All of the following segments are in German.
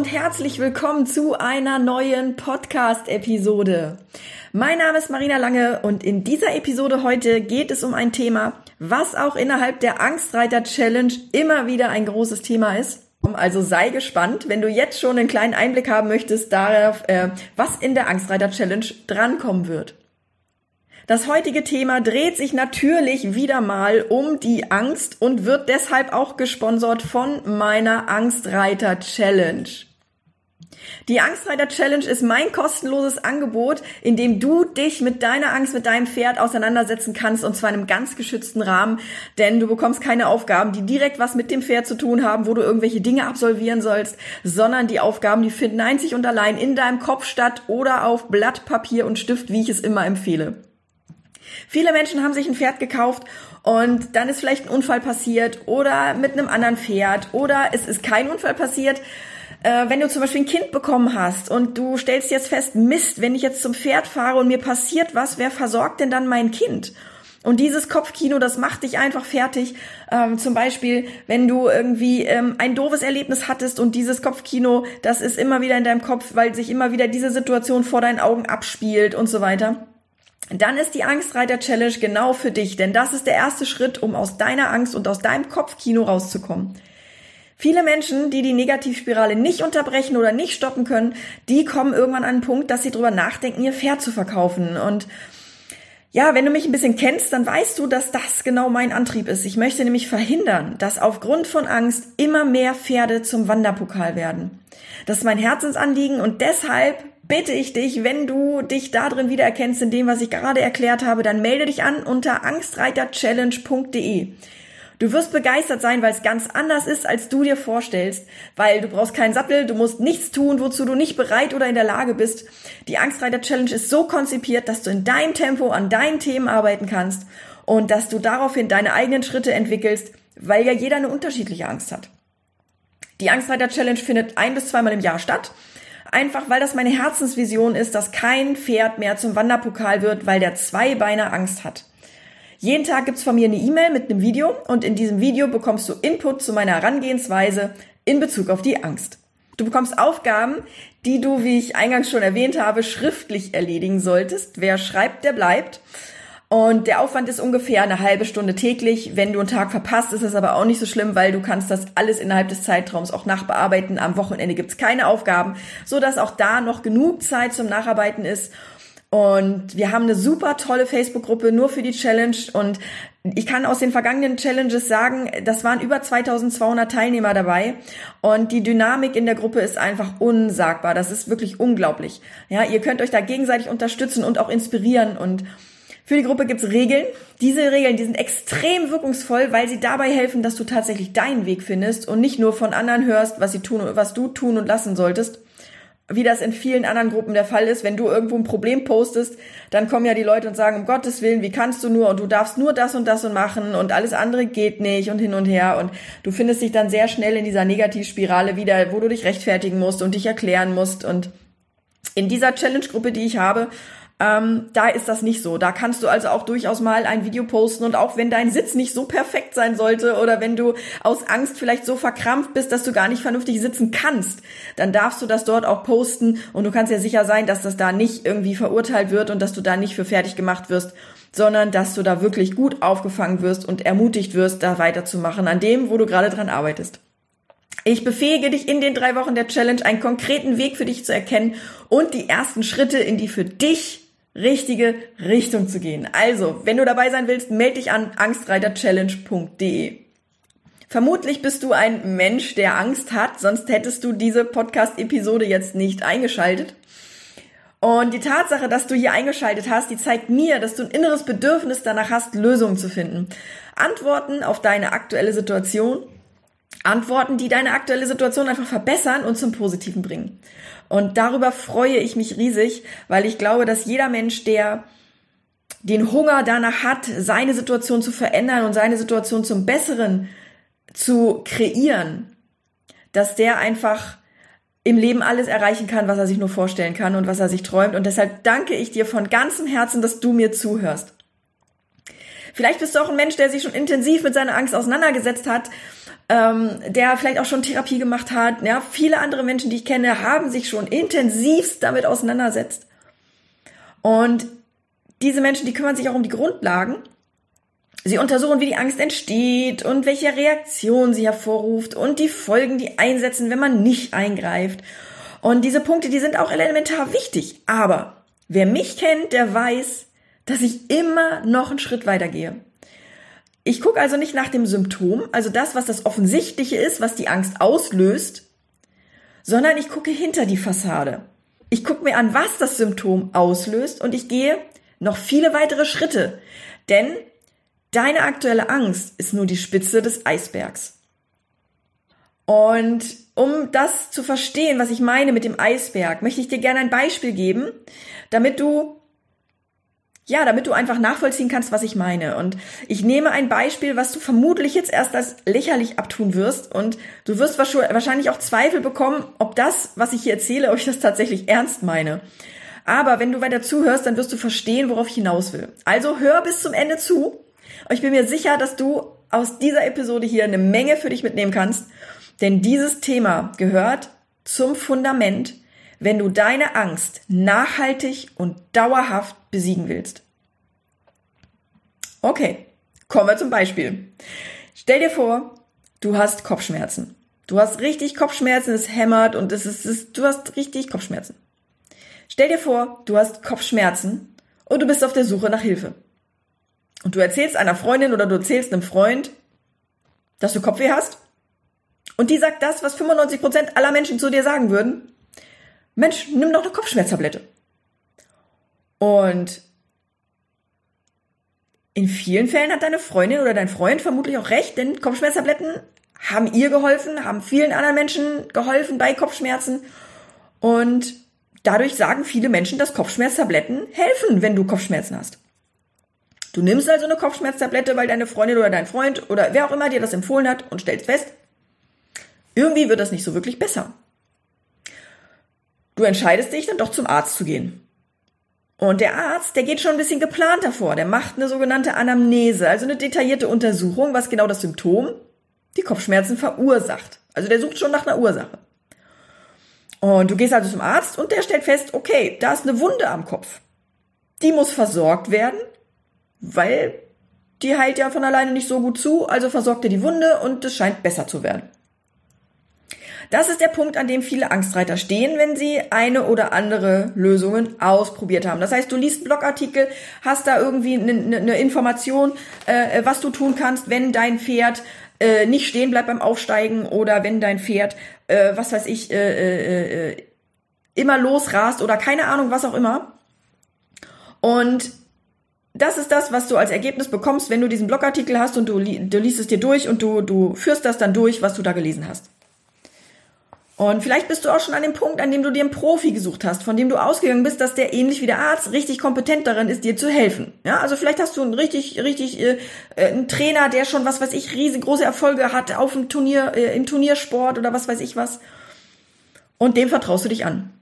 Und herzlich willkommen zu einer neuen Podcast-Episode. Mein Name ist Marina Lange und in dieser Episode heute geht es um ein Thema, was auch innerhalb der Angstreiter Challenge immer wieder ein großes Thema ist. Also sei gespannt, wenn du jetzt schon einen kleinen Einblick haben möchtest darauf, äh, was in der Angstreiter Challenge drankommen wird. Das heutige Thema dreht sich natürlich wieder mal um die Angst und wird deshalb auch gesponsert von meiner Angstreiter Challenge. Die Angstreiter Challenge ist mein kostenloses Angebot, in dem du dich mit deiner Angst, mit deinem Pferd auseinandersetzen kannst und zwar in einem ganz geschützten Rahmen, denn du bekommst keine Aufgaben, die direkt was mit dem Pferd zu tun haben, wo du irgendwelche Dinge absolvieren sollst, sondern die Aufgaben, die finden einzig und allein in deinem Kopf statt oder auf Blatt, Papier und Stift, wie ich es immer empfehle. Viele Menschen haben sich ein Pferd gekauft und dann ist vielleicht ein Unfall passiert oder mit einem anderen Pferd oder es ist kein Unfall passiert. Äh, wenn du zum Beispiel ein Kind bekommen hast und du stellst jetzt fest, Mist, wenn ich jetzt zum Pferd fahre und mir passiert was, wer versorgt denn dann mein Kind? Und dieses Kopfkino, das macht dich einfach fertig. Ähm, zum Beispiel, wenn du irgendwie ähm, ein doofes Erlebnis hattest und dieses Kopfkino, das ist immer wieder in deinem Kopf, weil sich immer wieder diese Situation vor deinen Augen abspielt und so weiter dann ist die Angstreiter Challenge genau für dich, denn das ist der erste Schritt, um aus deiner Angst und aus deinem Kopfkino rauszukommen. Viele Menschen, die die Negativspirale nicht unterbrechen oder nicht stoppen können, die kommen irgendwann an einen Punkt, dass sie drüber nachdenken, ihr Pferd zu verkaufen. Und ja, wenn du mich ein bisschen kennst, dann weißt du, dass das genau mein Antrieb ist. Ich möchte nämlich verhindern, dass aufgrund von Angst immer mehr Pferde zum Wanderpokal werden. Das ist mein Herzensanliegen und deshalb bitte ich dich, wenn du dich da drin wiedererkennst in dem, was ich gerade erklärt habe, dann melde dich an unter angstreiterchallenge.de. Du wirst begeistert sein, weil es ganz anders ist, als du dir vorstellst, weil du brauchst keinen Sattel, du musst nichts tun, wozu du nicht bereit oder in der Lage bist. Die Angstreiter Challenge ist so konzipiert, dass du in deinem Tempo an deinen Themen arbeiten kannst und dass du daraufhin deine eigenen Schritte entwickelst, weil ja jeder eine unterschiedliche Angst hat. Die Angstreiter Challenge findet ein bis zweimal im Jahr statt. Einfach weil das meine Herzensvision ist, dass kein Pferd mehr zum Wanderpokal wird, weil der Zweibeiner Angst hat. Jeden Tag gibt's von mir eine E-Mail mit einem Video und in diesem Video bekommst du Input zu meiner Herangehensweise in Bezug auf die Angst. Du bekommst Aufgaben, die du, wie ich eingangs schon erwähnt habe, schriftlich erledigen solltest. Wer schreibt, der bleibt. Und der Aufwand ist ungefähr eine halbe Stunde täglich. Wenn du einen Tag verpasst, ist es aber auch nicht so schlimm, weil du kannst das alles innerhalb des Zeitraums auch nachbearbeiten. Am Wochenende gibt's keine Aufgaben, so dass auch da noch genug Zeit zum Nacharbeiten ist. Und wir haben eine super tolle Facebook-Gruppe nur für die Challenge. Und ich kann aus den vergangenen Challenges sagen, das waren über 2200 Teilnehmer dabei. Und die Dynamik in der Gruppe ist einfach unsagbar. Das ist wirklich unglaublich. Ja, ihr könnt euch da gegenseitig unterstützen und auch inspirieren und für die Gruppe gibt's Regeln. Diese Regeln, die sind extrem wirkungsvoll, weil sie dabei helfen, dass du tatsächlich deinen Weg findest und nicht nur von anderen hörst, was sie tun, was du tun und lassen solltest. Wie das in vielen anderen Gruppen der Fall ist, wenn du irgendwo ein Problem postest, dann kommen ja die Leute und sagen, um Gottes Willen, wie kannst du nur? Und du darfst nur das und das und machen und alles andere geht nicht und hin und her. Und du findest dich dann sehr schnell in dieser Negativspirale wieder, wo du dich rechtfertigen musst und dich erklären musst. Und in dieser Challenge-Gruppe, die ich habe, ähm, da ist das nicht so. Da kannst du also auch durchaus mal ein Video posten und auch wenn dein Sitz nicht so perfekt sein sollte oder wenn du aus Angst vielleicht so verkrampft bist, dass du gar nicht vernünftig sitzen kannst, dann darfst du das dort auch posten und du kannst ja sicher sein, dass das da nicht irgendwie verurteilt wird und dass du da nicht für fertig gemacht wirst, sondern dass du da wirklich gut aufgefangen wirst und ermutigt wirst, da weiterzumachen an dem, wo du gerade dran arbeitest. Ich befähige dich in den drei Wochen der Challenge, einen konkreten Weg für dich zu erkennen und die ersten Schritte in die für dich richtige Richtung zu gehen. Also, wenn du dabei sein willst, melde dich an angstreiterchallenge.de. Vermutlich bist du ein Mensch, der Angst hat, sonst hättest du diese Podcast-Episode jetzt nicht eingeschaltet. Und die Tatsache, dass du hier eingeschaltet hast, die zeigt mir, dass du ein inneres Bedürfnis danach hast, Lösungen zu finden. Antworten auf deine aktuelle Situation. Antworten, die deine aktuelle Situation einfach verbessern und zum Positiven bringen. Und darüber freue ich mich riesig, weil ich glaube, dass jeder Mensch, der den Hunger danach hat, seine Situation zu verändern und seine Situation zum Besseren zu kreieren, dass der einfach im Leben alles erreichen kann, was er sich nur vorstellen kann und was er sich träumt. Und deshalb danke ich dir von ganzem Herzen, dass du mir zuhörst. Vielleicht bist du auch ein Mensch, der sich schon intensiv mit seiner Angst auseinandergesetzt hat, ähm, der vielleicht auch schon Therapie gemacht hat. Ja, viele andere Menschen, die ich kenne, haben sich schon intensivst damit auseinandersetzt. Und diese Menschen, die kümmern sich auch um die Grundlagen. Sie untersuchen, wie die Angst entsteht und welche Reaktion sie hervorruft und die Folgen, die einsetzen, wenn man nicht eingreift. Und diese Punkte, die sind auch elementar wichtig. Aber wer mich kennt, der weiß, dass ich immer noch einen Schritt weiter gehe. Ich gucke also nicht nach dem Symptom, also das, was das Offensichtliche ist, was die Angst auslöst, sondern ich gucke hinter die Fassade. Ich gucke mir an, was das Symptom auslöst und ich gehe noch viele weitere Schritte. Denn deine aktuelle Angst ist nur die Spitze des Eisbergs. Und um das zu verstehen, was ich meine mit dem Eisberg, möchte ich dir gerne ein Beispiel geben, damit du ja, damit du einfach nachvollziehen kannst, was ich meine. Und ich nehme ein Beispiel, was du vermutlich jetzt erst als lächerlich abtun wirst. Und du wirst wahrscheinlich auch Zweifel bekommen, ob das, was ich hier erzähle, ob ich das tatsächlich ernst meine. Aber wenn du weiter zuhörst, dann wirst du verstehen, worauf ich hinaus will. Also hör bis zum Ende zu. Ich bin mir sicher, dass du aus dieser Episode hier eine Menge für dich mitnehmen kannst. Denn dieses Thema gehört zum Fundament, wenn du deine Angst nachhaltig und dauerhaft besiegen willst. Okay, kommen wir zum Beispiel. Stell dir vor, du hast Kopfschmerzen. Du hast richtig Kopfschmerzen, es hämmert und es ist, es, du hast richtig Kopfschmerzen. Stell dir vor, du hast Kopfschmerzen und du bist auf der Suche nach Hilfe. Und du erzählst einer Freundin oder du erzählst einem Freund, dass du Kopfweh hast. Und die sagt das, was 95% aller Menschen zu dir sagen würden. Mensch, nimm doch eine Kopfschmerztablette. Und in vielen Fällen hat deine Freundin oder dein Freund vermutlich auch recht, denn Kopfschmerztabletten haben ihr geholfen, haben vielen anderen Menschen geholfen bei Kopfschmerzen. Und Dadurch sagen viele Menschen, dass Kopfschmerztabletten helfen, wenn du Kopfschmerzen hast. Du nimmst also eine Kopfschmerztablette, weil deine Freundin oder dein Freund oder wer auch immer dir das empfohlen hat und stellst fest, irgendwie wird das nicht so wirklich besser. Du entscheidest dich dann doch zum Arzt zu gehen. Und der Arzt, der geht schon ein bisschen geplant davor. Der macht eine sogenannte Anamnese, also eine detaillierte Untersuchung, was genau das Symptom, die Kopfschmerzen verursacht. Also der sucht schon nach einer Ursache. Und du gehst also zum Arzt und der stellt fest, okay, da ist eine Wunde am Kopf. Die muss versorgt werden, weil die heilt ja von alleine nicht so gut zu, also versorgt er die Wunde und es scheint besser zu werden. Das ist der Punkt, an dem viele Angstreiter stehen, wenn sie eine oder andere Lösungen ausprobiert haben. Das heißt, du liest Blogartikel, hast da irgendwie eine, eine Information, äh, was du tun kannst, wenn dein Pferd äh, nicht stehen bleibt beim Aufsteigen oder wenn dein Pferd, äh, was weiß ich, äh, äh, äh, immer losrast oder keine Ahnung, was auch immer. Und das ist das, was du als Ergebnis bekommst, wenn du diesen Blogartikel hast und du, du liest es dir durch und du, du führst das dann durch, was du da gelesen hast. Und vielleicht bist du auch schon an dem Punkt, an dem du dir einen Profi gesucht hast, von dem du ausgegangen bist, dass der ähnlich wie der Arzt richtig kompetent darin ist, dir zu helfen. Ja, also vielleicht hast du einen richtig, richtig äh, äh, einen Trainer, der schon was weiß ich riesengroße Erfolge hat auf dem Turnier, äh, im Turniersport oder was weiß ich was. Und dem vertraust du dich an.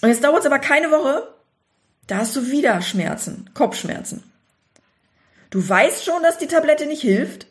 Und jetzt dauert es aber keine Woche, da hast du wieder Schmerzen, Kopfschmerzen. Du weißt schon, dass die Tablette nicht hilft,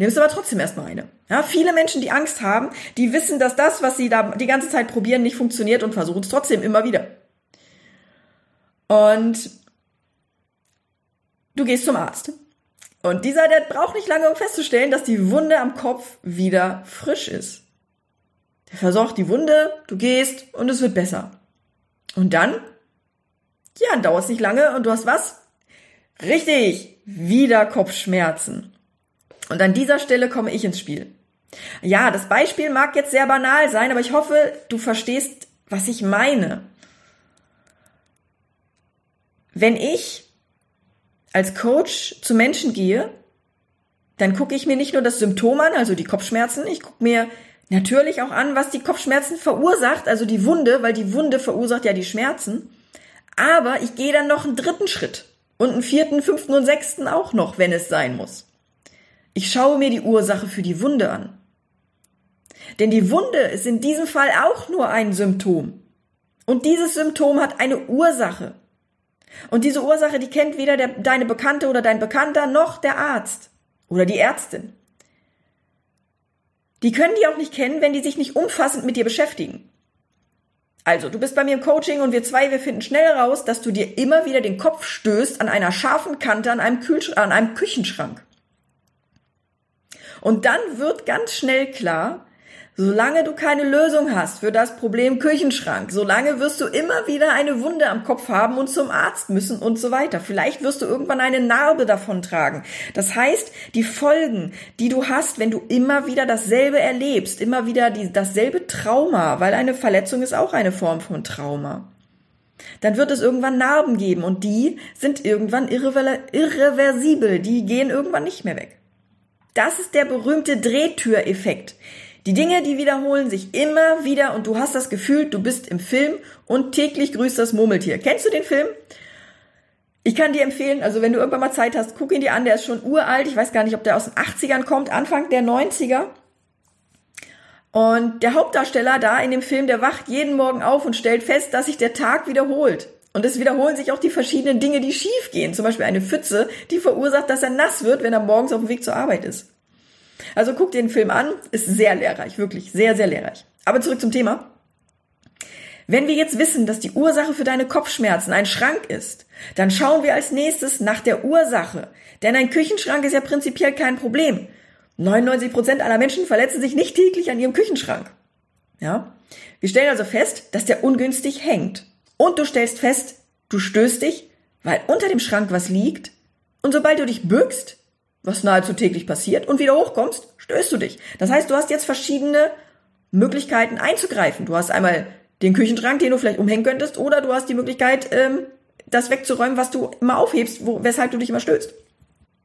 nimmst aber trotzdem erstmal eine. Ja, viele Menschen, die Angst haben, die wissen, dass das, was sie da die ganze Zeit probieren, nicht funktioniert und versuchen es trotzdem immer wieder. Und du gehst zum Arzt. Und dieser, der braucht nicht lange, um festzustellen, dass die Wunde am Kopf wieder frisch ist. Der versorgt die Wunde, du gehst und es wird besser. Und dann, ja, dann dauert es nicht lange und du hast was? Richtig, wieder Kopfschmerzen. Und an dieser Stelle komme ich ins Spiel. Ja, das Beispiel mag jetzt sehr banal sein, aber ich hoffe, du verstehst, was ich meine. Wenn ich als Coach zu Menschen gehe, dann gucke ich mir nicht nur das Symptom an, also die Kopfschmerzen, ich gucke mir natürlich auch an, was die Kopfschmerzen verursacht, also die Wunde, weil die Wunde verursacht ja die Schmerzen. Aber ich gehe dann noch einen dritten Schritt und einen vierten, fünften und sechsten auch noch, wenn es sein muss. Ich schaue mir die Ursache für die Wunde an. Denn die Wunde ist in diesem Fall auch nur ein Symptom. Und dieses Symptom hat eine Ursache. Und diese Ursache, die kennt weder der, deine Bekannte oder dein Bekannter noch der Arzt oder die Ärztin. Die können die auch nicht kennen, wenn die sich nicht umfassend mit dir beschäftigen. Also, du bist bei mir im Coaching und wir zwei, wir finden schnell raus, dass du dir immer wieder den Kopf stößt an einer scharfen Kante an einem, Kühlsch an einem Küchenschrank. Und dann wird ganz schnell klar, Solange du keine Lösung hast für das Problem Küchenschrank, solange wirst du immer wieder eine Wunde am Kopf haben und zum Arzt müssen und so weiter. Vielleicht wirst du irgendwann eine Narbe davon tragen. Das heißt, die Folgen, die du hast, wenn du immer wieder dasselbe erlebst, immer wieder die, dasselbe Trauma, weil eine Verletzung ist auch eine Form von Trauma. Dann wird es irgendwann Narben geben und die sind irgendwann irreversibel, die gehen irgendwann nicht mehr weg. Das ist der berühmte Drehtüreffekt. Die Dinge, die wiederholen sich immer wieder und du hast das Gefühl, du bist im Film und täglich grüßt das Murmeltier. Kennst du den Film? Ich kann dir empfehlen, also wenn du irgendwann mal Zeit hast, guck ihn dir an, der ist schon uralt. Ich weiß gar nicht, ob der aus den 80ern kommt, Anfang der 90er. Und der Hauptdarsteller da in dem Film, der wacht jeden Morgen auf und stellt fest, dass sich der Tag wiederholt. Und es wiederholen sich auch die verschiedenen Dinge, die schief gehen. Zum Beispiel eine Pfütze, die verursacht, dass er nass wird, wenn er morgens auf dem Weg zur Arbeit ist. Also guck dir den Film an, ist sehr lehrreich, wirklich sehr, sehr lehrreich. Aber zurück zum Thema. Wenn wir jetzt wissen, dass die Ursache für deine Kopfschmerzen ein Schrank ist, dann schauen wir als nächstes nach der Ursache. Denn ein Küchenschrank ist ja prinzipiell kein Problem. 99 Prozent aller Menschen verletzen sich nicht täglich an ihrem Küchenschrank. Ja? Wir stellen also fest, dass der ungünstig hängt. Und du stellst fest, du stößt dich, weil unter dem Schrank was liegt. Und sobald du dich bückst, was nahezu täglich passiert, und wieder hochkommst, stößt du dich. Das heißt, du hast jetzt verschiedene Möglichkeiten einzugreifen. Du hast einmal den Küchenschrank, den du vielleicht umhängen könntest, oder du hast die Möglichkeit, ähm, das wegzuräumen, was du immer aufhebst, weshalb du dich immer stößt.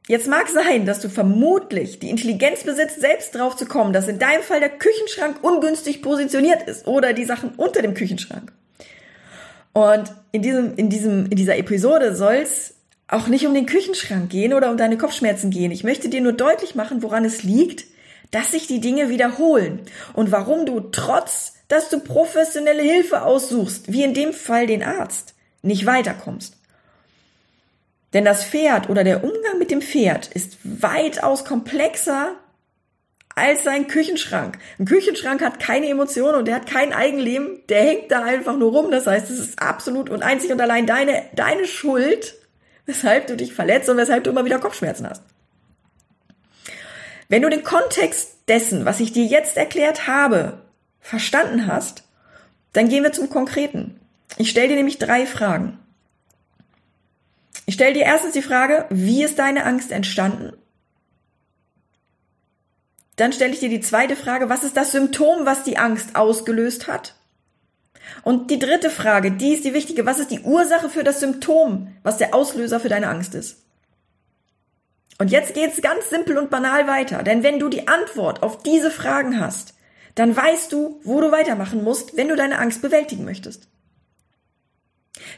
Jetzt mag sein, dass du vermutlich die Intelligenz besitzt, selbst drauf zu kommen, dass in deinem Fall der Küchenschrank ungünstig positioniert ist oder die Sachen unter dem Küchenschrank. Und in diesem, in diesem, in dieser Episode soll's auch nicht um den Küchenschrank gehen oder um deine Kopfschmerzen gehen. Ich möchte dir nur deutlich machen, woran es liegt, dass sich die Dinge wiederholen und warum du trotz, dass du professionelle Hilfe aussuchst, wie in dem Fall den Arzt, nicht weiterkommst. Denn das Pferd oder der Umgang mit dem Pferd ist weitaus komplexer als sein Küchenschrank. Ein Küchenschrank hat keine Emotionen und der hat kein Eigenleben, der hängt da einfach nur rum. Das heißt, es ist absolut und einzig und allein deine, deine Schuld, weshalb du dich verletzt und weshalb du immer wieder Kopfschmerzen hast. Wenn du den Kontext dessen, was ich dir jetzt erklärt habe, verstanden hast, dann gehen wir zum Konkreten. Ich stelle dir nämlich drei Fragen. Ich stelle dir erstens die Frage, wie ist deine Angst entstanden? Dann stelle ich dir die zweite Frage, was ist das Symptom, was die Angst ausgelöst hat? Und die dritte Frage, die ist die wichtige. Was ist die Ursache für das Symptom, was der Auslöser für deine Angst ist? Und jetzt geht's ganz simpel und banal weiter. Denn wenn du die Antwort auf diese Fragen hast, dann weißt du, wo du weitermachen musst, wenn du deine Angst bewältigen möchtest.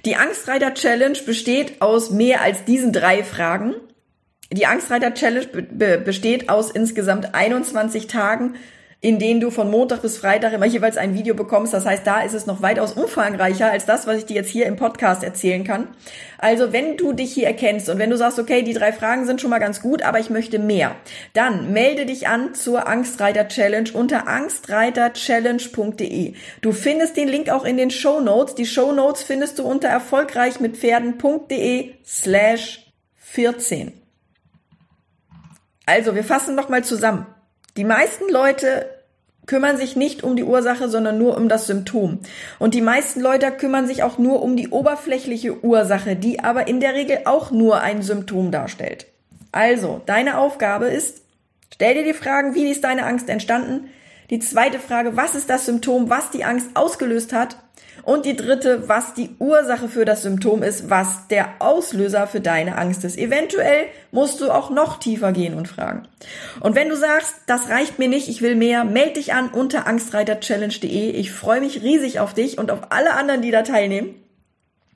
Die Angstreiter Challenge besteht aus mehr als diesen drei Fragen. Die Angstreiter Challenge besteht aus insgesamt 21 Tagen in denen du von Montag bis Freitag immer jeweils ein Video bekommst. Das heißt, da ist es noch weitaus umfangreicher als das, was ich dir jetzt hier im Podcast erzählen kann. Also, wenn du dich hier erkennst und wenn du sagst, okay, die drei Fragen sind schon mal ganz gut, aber ich möchte mehr, dann melde dich an zur Angstreiter Challenge unter angstreiterchallenge.de. Du findest den Link auch in den Show Notes. Die Show Notes findest du unter erfolgreichmitpferden.de slash 14. Also, wir fassen nochmal zusammen. Die meisten Leute kümmern sich nicht um die Ursache, sondern nur um das Symptom. Und die meisten Leute kümmern sich auch nur um die oberflächliche Ursache, die aber in der Regel auch nur ein Symptom darstellt. Also, deine Aufgabe ist, stell dir die Fragen, wie ist deine Angst entstanden? Die zweite Frage, was ist das Symptom, was die Angst ausgelöst hat? Und die dritte, was die Ursache für das Symptom ist, was der Auslöser für deine Angst ist. Eventuell musst du auch noch tiefer gehen und fragen. Und wenn du sagst, das reicht mir nicht, ich will mehr, melde dich an unter angstreiterchallenge.de. Ich freue mich riesig auf dich und auf alle anderen, die da teilnehmen.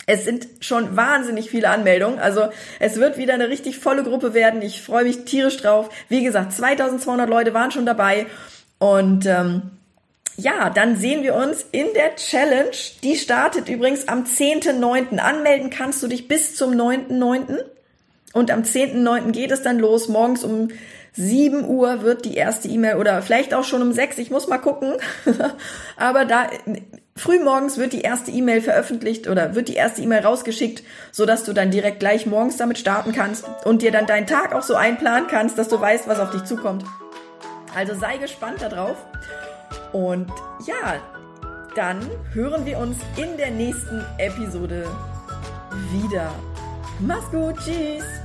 Es sind schon wahnsinnig viele Anmeldungen. Also es wird wieder eine richtig volle Gruppe werden. Ich freue mich tierisch drauf. Wie gesagt, 2200 Leute waren schon dabei. Und ähm, ja, dann sehen wir uns in der Challenge. Die startet übrigens am 10.9. Anmelden kannst du dich bis zum 9.9. Und am 10.9. geht es dann los. Morgens um 7 Uhr wird die erste E-Mail oder vielleicht auch schon um 6. Ich muss mal gucken. Aber da frühmorgens wird die erste E-Mail veröffentlicht oder wird die erste E-Mail rausgeschickt, so dass du dann direkt gleich morgens damit starten kannst und dir dann deinen Tag auch so einplanen kannst, dass du weißt, was auf dich zukommt. Also sei gespannt darauf. Und ja, dann hören wir uns in der nächsten Episode wieder. Mach's gut, tschüss!